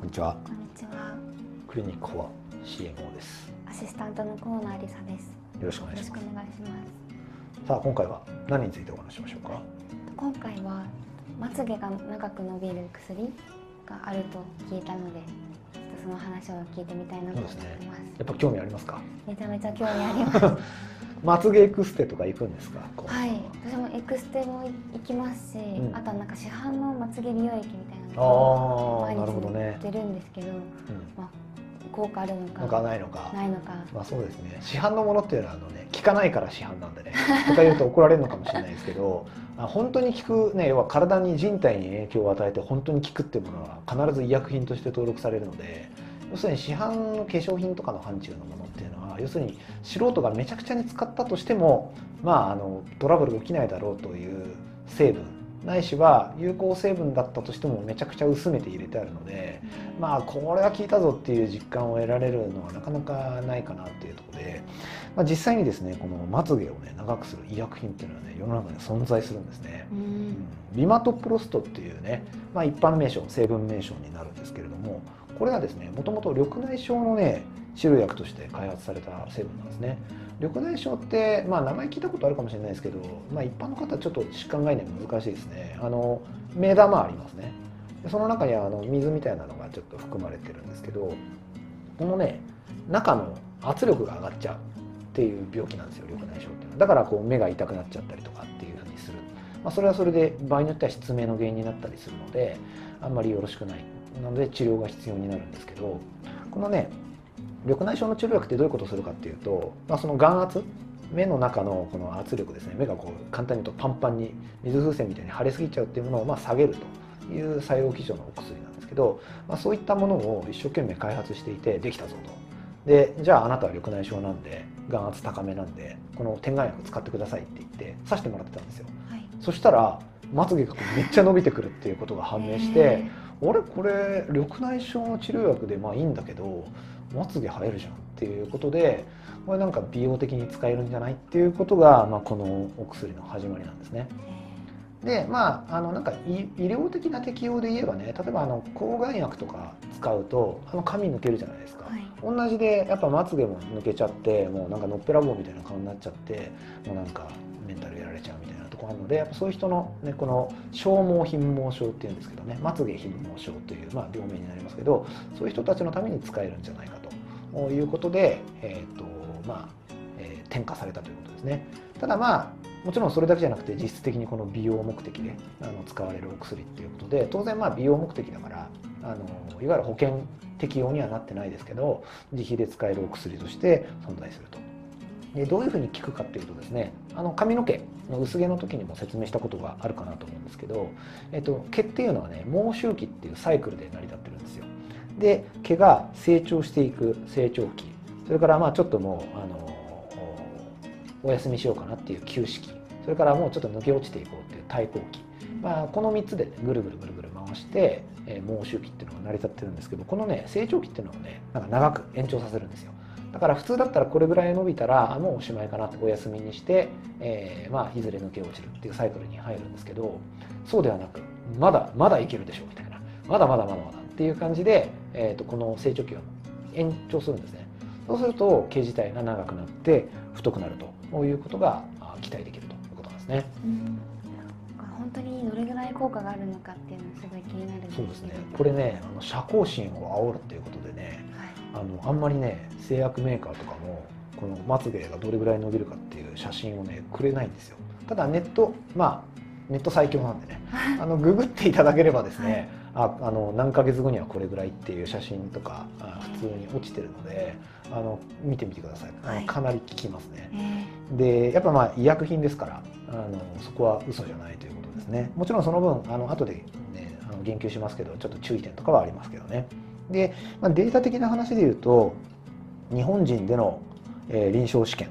こんにちは。こんにちは。クリニックフォア CMO です。アシスタントの河野有沙です。よろしくお願いします。よろしくお願いします。さあ今回は何についてお話ししましょうか？今回はまつげが長く伸びる薬があると聞いたので、ちょっとその話を聞いてみたいなと思ってます。やっぱ興味ありますか？めちゃめちゃ興味あります。まつげエクステとか行くんですか？はい、私もエクステも行きますし、うんあとはなんか市販のまつげ美容液みたいな毎あなるほど日塗ねっ。てるんですけど、うん。まあ効果あるのかなんかないのか。ないのか。まあそうですね。市販のものっていうのはあのね効かないから市販なんでね。とか言うと怒られるのかもしれないですけど、あ本当に効くね要は体に人体に影響を与えて本当に効くっていうものは必ず医薬品として登録されるので。要するに市販の化粧品とかの範疇のものっていうのは要するに素人がめちゃくちゃに使ったとしてもまああのトラブル起きないだろうという成分ないしは有効成分だったとしてもめちゃくちゃ薄めて入れてあるのでまあこれは効いたぞっていう実感を得られるのはなかなかないかなっていうところで、まあ、実際にですねこのまつげをね長くする医薬品っていうのはね世の中に存在するんですね。ううんん。ビマトプロストっていうね、まあ、一般名称成分名称になるんですけれどもこれはですねもともと緑内障のね治療薬として開発された成分なんですね緑内障って、まあ、名前聞いたことあるかもしれないですけど、まあ、一般の方はちょっと疾患概念難しいですね。あの目玉ありますね。その中にはあの水みたいなのがちょっと含まれてるんですけどこのね中の圧力が上がっちゃうっていう病気なんですよ緑内障っていうのは。だからこう目が痛くなっちゃったりとかっていうふうにする。まあ、それはそれで場合によっては失明の原因になったりするのであんまりよろしくないなので治療が必要になるんですけどこのね緑内障の治療薬ってどういうことをするかっていうと、まあ、その眼圧目の中のこの圧力ですね目がこう簡単に言うとパンパンに水風船みたいに腫れすぎちゃうっていうものをまあ下げるという作用基準のお薬なんですけど、まあ、そういったものを一生懸命開発していてできたぞと。でじゃああなたは緑内障なんで眼圧高めなんでこの点眼薬使ってくださいって言って刺してもらってたんですよ。はい。そしたらまつげがめっちゃ伸びてくるっていうことが判明して、あれ？これ緑内障の治療薬でまあいいんだけどまつげ生えるじゃんっていうことでこれなんか美容的に使えるんじゃないっていうことが、まあ、このお薬の始まりなんですね。でまああのなんか医医療的な適用で言えばね例えばあの抗がん薬とか使うとあの髪抜けるじゃないですか。はい。同じでやっぱまつげも抜けちゃってもうなんかのっぺらぼうみたいな顔になっちゃってもうなんかメンタルやられちゃうみたいなところあるのでやっぱそういう人の,、ね、この消耗貧毛症っていうんですけどねまつげ貧毛症という、まあ、病名になりますけどそういう人たちのために使えるんじゃないかということで、えーとまあえー転化されたということですね。ただまあもちろんそれだけじゃなくて実質的にこの美容目的であの使われるお薬っていうことで当然まあ美容目的だからあのいわゆる保険適用にはなってないですけど自費で使えるお薬として存在すると。でどういうふうに効くかっていうとですねあの髪の毛の薄毛の時にも説明したことがあるかなと思うんですけど、えっと、毛っていうのはね毛周期っていうサイクルで成り立ってるんですよ。で毛が成長していく成長期。それからまあちょっともうあのお休みしようかなっていう休止期。それからもうちょっと抜け落ちていこうっていう対抗期、まあ、この3つで、ね、ぐるぐるぐるぐる回して、えー、毛周期っていうのが成り立ってるんですけどこのね成長期っていうのをねなんか長く延長させるんですよ。だから普通だったらこれぐらい伸びたらあもうおしまいかなってお休みにして、えーまあ、いずれ抜け落ちるっていうサイクルに入るんですけどそうではなくまだまだいけるでしょうみたいなまだまだまだまだっていう感じで、えー、とこの成長期を延長するんですねそうすると毛自体が長くなって太くなるということがあ期待できるということなんですね。うん。本当にどれぐらい効果があるのかっていうのすごい気になるんですけど。そうですね。これね、あの社交心を煽るっていうことでね、はい。あのあんまりね製薬メーカーとかもこのまつげがどれぐらい伸びるかっていう写真をねくれないんですよ。ただネットまあネット最強なんでね、あのググっていただければですね、ああの何ヶ月後にはこれぐらいっていう写真とかあ普通に落ちてるので、あの見てみてください。あはいのかなり効きますね。えでやっぱまあ医薬品ですからあのそこは嘘じゃないということですねもちろんその分あの後で、ね、あの言及しますけどちょっと注意点とかはありますけどねで、まあ、データ的な話で言うと日本人での、えー臨床試験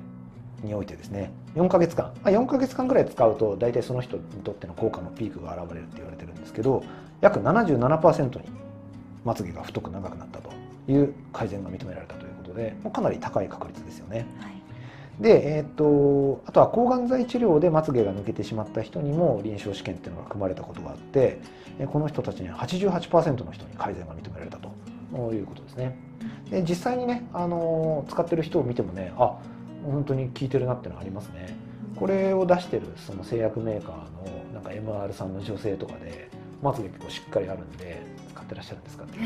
においてですね4ヶ月間、まあ、4ヶ月間ぐらい使うと大体その人にとっての効果のピークが現れるって言われてるんですけど約77%にまつげが太く長くなったという改善が認められたということでもうかなり高い確率ですよね。ーはい。で、えー、とあとは抗がん剤治療でまつげが抜けてしまった人にも臨床試験っていうのが組まれたことがあってえーこの人たちには88%の人に改善が認められたとということですね。で実際にね、あの使ってる人を見てもねあ本当に効いてるなってのありますね。これを出してるその製薬メーカーのなんか MR さんの女性とかでまつげ結構しっかりあるんで使ってらっしゃるんですかって。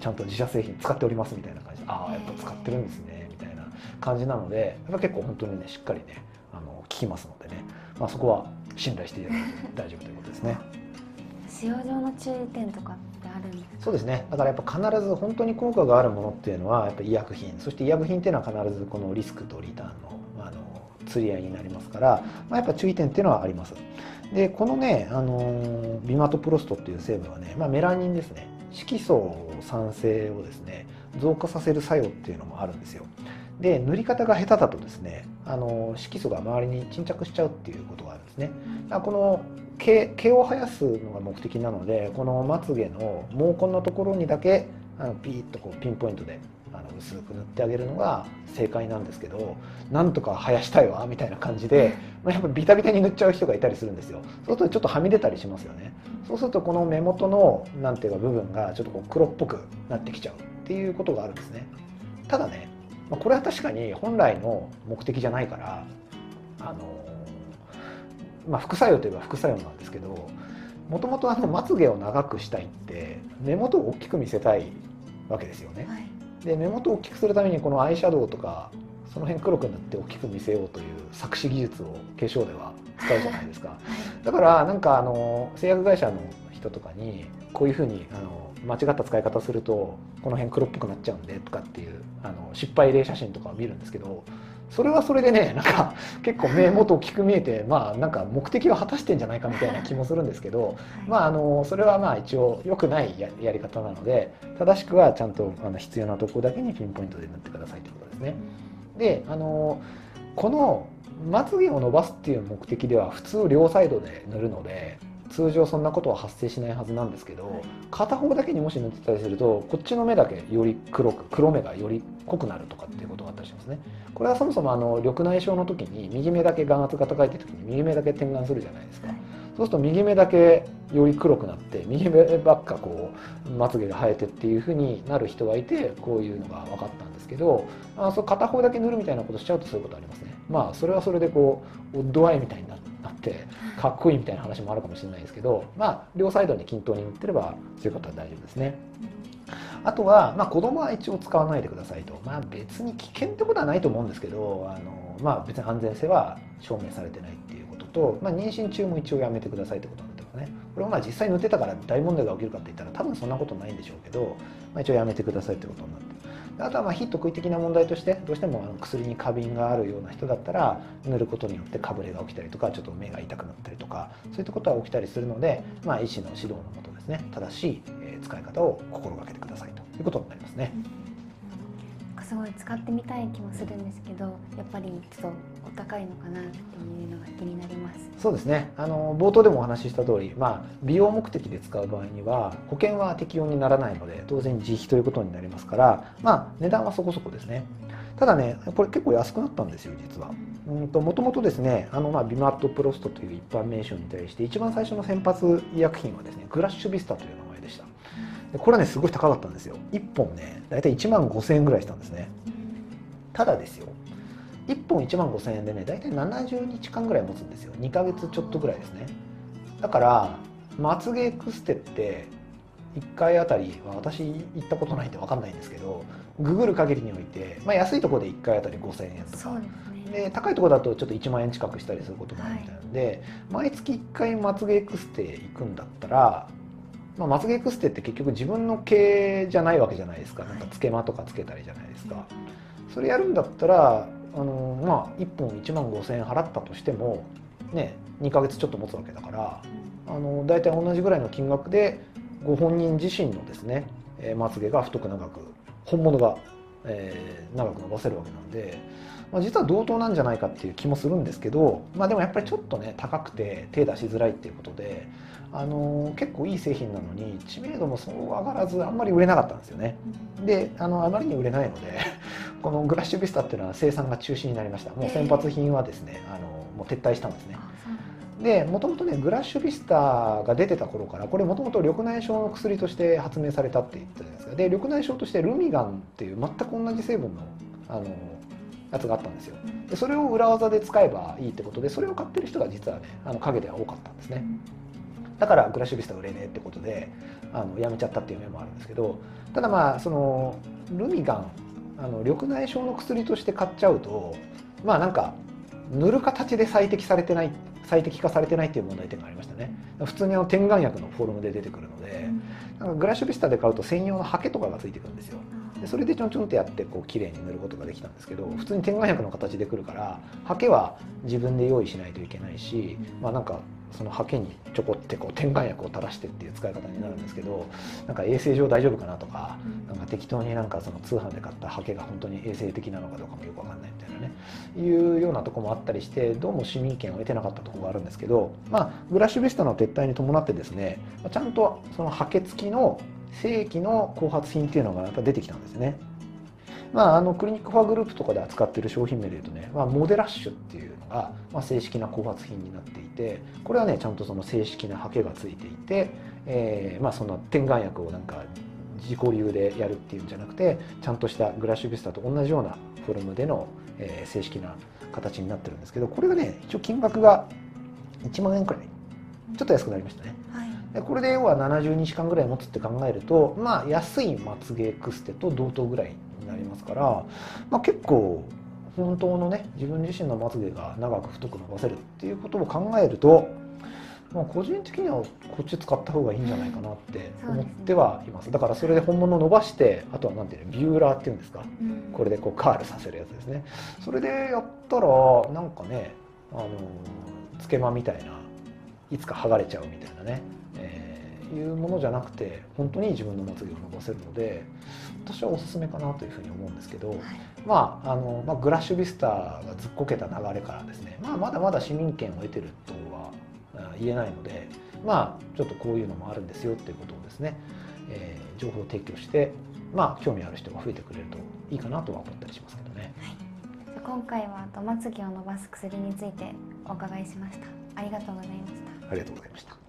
ちゃんと自社製品使っておりますみたいな感じでああやっぱ使ってるんですねみたいな感じなのでやっぱ結構本当にねしっかりねあの効きますのでね、まあ、そこは信頼していただいて大丈夫ということですね。使用上の注意点とかっあるんですそうですね。だからやっぱ必ず本当に効果があるものっていうのはやっぱ医薬品。そして医薬品っていうのは必ずこのリスクとリターンのあの釣り合いになりますから、まあ、やっぱ注意点っていうのはあります。でこのね、あのビマトプロストっていう成分はね、まあ、メラニンですね。色素酸性をですね増加させる作用っていうのもあるんですよ。で塗り方が下手だとですねあの色素が周りに沈着しちゃうっていうことがあるんですね。この毛毛を生やすのが目的なのでこのまつげの毛根のところにだけあのピーッとこうピンポイントであの薄く塗ってあげるのが正解なんですけどなんとか生やしたいわみたいな感じで、まあ、やっぱビタビタに塗っちゃう人がいたりするんですよ。そうするとちょっとはみ出たりしますよね。そうするとこの目元のなんていうか部分がちょっとこう黒っぽくなってきちゃうっていうことがあるんですね。ただね、まあ、これは確かに本来の目的じゃないからあのまあ、副作用といえば副作用なんですけどもともとまつげを長くしたいって目元を大きく見せたいわけですよね。はいで目元を大きくするためにこのアイシャドウとかその辺黒く塗って大きく見せようという作詞技術を化粧では使うじゃないですか。だからなんかあの製薬会社の人とかにこういうふうにあの間違った使い方するとこの辺黒っぽくなっちゃうんでとかっていうあの失敗例写真とかを見るんですけどそれはそれでね なんか結構目元大きく見えてまあなんか目的は果たしてんじゃないかみたいな気もするんですけどまああのそれはまあ一応良くないややり方なので正しくはちゃんとあの必要なところだけにピンポイントで塗ってくださいということですね。であのこのまつげを伸ばすっていう目的では普通両サイドで塗るので通常そんなことは発生しないはずなんですけど片方だけにもし塗ってたりするとこっちの目だけより黒く黒目がより濃くなるとかっていうことがあったりしますね。これはそもそもあの緑内障の時に右目だけ眼圧が高いって時に右目だけ点眼するじゃないですか。そうすると右目だけより黒くなって右目ばっかこうまつげが生えてっていうふうになる人がいてこういうのが分かったんですけどあそう片方だけ塗るみたいなことしちゃうとそういうことありますね。まあそれはそれでこうオッドアイみたいになってってかっこいいみたいな話もあるかもしれないですけどまあ両サイドに均等に塗ってればそういうことは大丈夫ですね。あとは、まあ、子供は一応使わないでくださいと、まあ、別に危険ってことはないと思うんですけどあの、まあ、別に安全性は証明されてないっていうことと、まあ、妊娠中も一応やめてくださいってことなんですね。これはまあ実際塗ってたから大問題が起きるかって言ったら多分そんなことないんでしょうけど、まあ、一応やめてくださいってことになって。あとはまあ非特異的な問題としてどうしてもあの薬に過敏があるような人だったら塗ることによってかぶれが起きたりとかちょっと目が痛くなったりとかそういったことは起きたりするので、まあ、医師の指導のもとですね正しい使い方を心がけてくださいということになりますね。すごい使ってみたい気もするんですけどやっぱりちょっとお高いのかなっていうのが気になります。そうですね。あの冒頭でもお話しした通り、まあ、美容目的で使う場合には保険は適用にならないので当然自費ということになりますからまあ値段はそこそこですね。ただねこれ結構安くなったんですよ実は。うんともともとですねあのまあビマットプロストという一般名称に対して一番最初の先発医薬品はですねグラッシュビスタという名前でした。でこれはねすごい高かったんですよ。1本ね大体1万5000円ぐらいしたんですね。ただですよ1本1万5000円でね大体70日間ぐらい持つんですよ。2ヶ月ちょっとぐらいですね。だからまつげエクステって1回あたりは私行ったことないんで分かんないんですけどググる限りにおいて、まあ、安いところで1回あたり5000円とか。で、ね、高いところだとちょっと1万円近くしたりすることもあるみたいなので、はい、毎月1回まつげエクステ行くんだったらまあ、まつげエクステって結局自分の毛じゃないわけじゃないですか。なんかつけまとかつけたりじゃないですか。それやるんだったらあのまあ1本1万5,000円払ったとしてもね2ヶ月ちょっと持つわけだからあの大体同じぐらいの金額でご本人自身のですねまつげが太く長く本物が、えー、長く伸ばせるわけなんで、まあ、実は同等なんじゃないかっていう気もするんですけど、まあ、でもやっぱりちょっとね高くて手出しづらいっていうことであの結構いい製品なのに知名度もそう上がらずあんまり売れなかったんですよね。であのあまりに売れないので このグラッシュビスタっていうのは生産が中止になりました。もう先発品はですねあのもう撤退したんですねでもともとねグラッシュビスタが出てた頃からこれもともと緑内障の薬として発明されたって言ってるんですですか。で緑内障としてルミガンっていう全く同じ成分のあのやつがあったんですよ。でそれを裏技で使えばいいってことでそれを買ってる人が実はねあの陰では多かったんですね。だからグラッシュビスタ売れねえってことであのやめちゃったっていう面もあるんですけどただまあそのルミガンあの緑内障の薬として買っちゃうとまあなんか塗る形で最適されてないっ最適化されてないっていう問題点がありましたね。普通にあの点眼薬のフォルムで出てくるので、なんかグラシュビスタで買うと専用のハケとかがついてくるんですよ。でそれでちょんちょんってやってこう綺麗に塗ることができたんですけど普通に点眼薬の形でくるからハケは自分で用意しないといけないし、まあなんかそのハケにちょこってこう点眼薬を垂らしてっていう使い方になるんですけどなんか衛生上大丈夫かなとかなんか適当になんかその通販で買ったハケが本当に衛生的なのかどうかもよくわかんないみたいなねいうようなとこもあったりしてどうも市民権を得てなかったところがあるんですけどまあグラッシュビスタの撤退に伴ってですねちゃんとそのハケ付きの正規の後発品っていうのがやっぱ出てきたんですね。まあ、あのクリニックファーグループとかで扱っている商品名でいうとね、まあ、モデラッシュっていうのが、まあ、正式な後発品になっていてこれはねちゃんとその正式なハケがついていて、えーまあ、その点眼薬をなんか自己流でやるっていうんじゃなくてちゃんとしたグラッシュビスタと同じようなフォルムでの、えー、正式な形になってるんですけどこれがね一応金額が1万円くらいちょっと安くなりましたね。はいでこれで要は70日間ぐらい持つって考えるとまあ安いまつげクステと同等ぐらいになりますから、まあ、結構本当のね自分自身のまつげが長く太く伸ばせるっていうことを考えると、まあ、個人的にはこっち使った方がいいんじゃないかなって思ってはいます。だからそれで本物伸ばしてあとは何ていうのビューラーっていうんですか？うん。これでこうカールさせるやつですね。それでやったらなんかねあのつけまみたいないつか剥がれちゃうみたいなね、えーいうものじゃなくて本当に自分のまつげを伸ばせるので私はおすすめかなというふうに思うんですけど、はいまああのまあ、グラッシュビスタがずっこけた流れからですね、まあ、まだまだ市民権を得てるとはあ言えないのでまあちょっとこういうのもあるんですよっていうことをですね、えー情報を提供してまあ興味ある人が増えてくれるといいかなとは思ったりしますけどね。じゃあ今回はとまつげを伸ばす薬についてお伺いしましたありがとうございましたありがとうございました。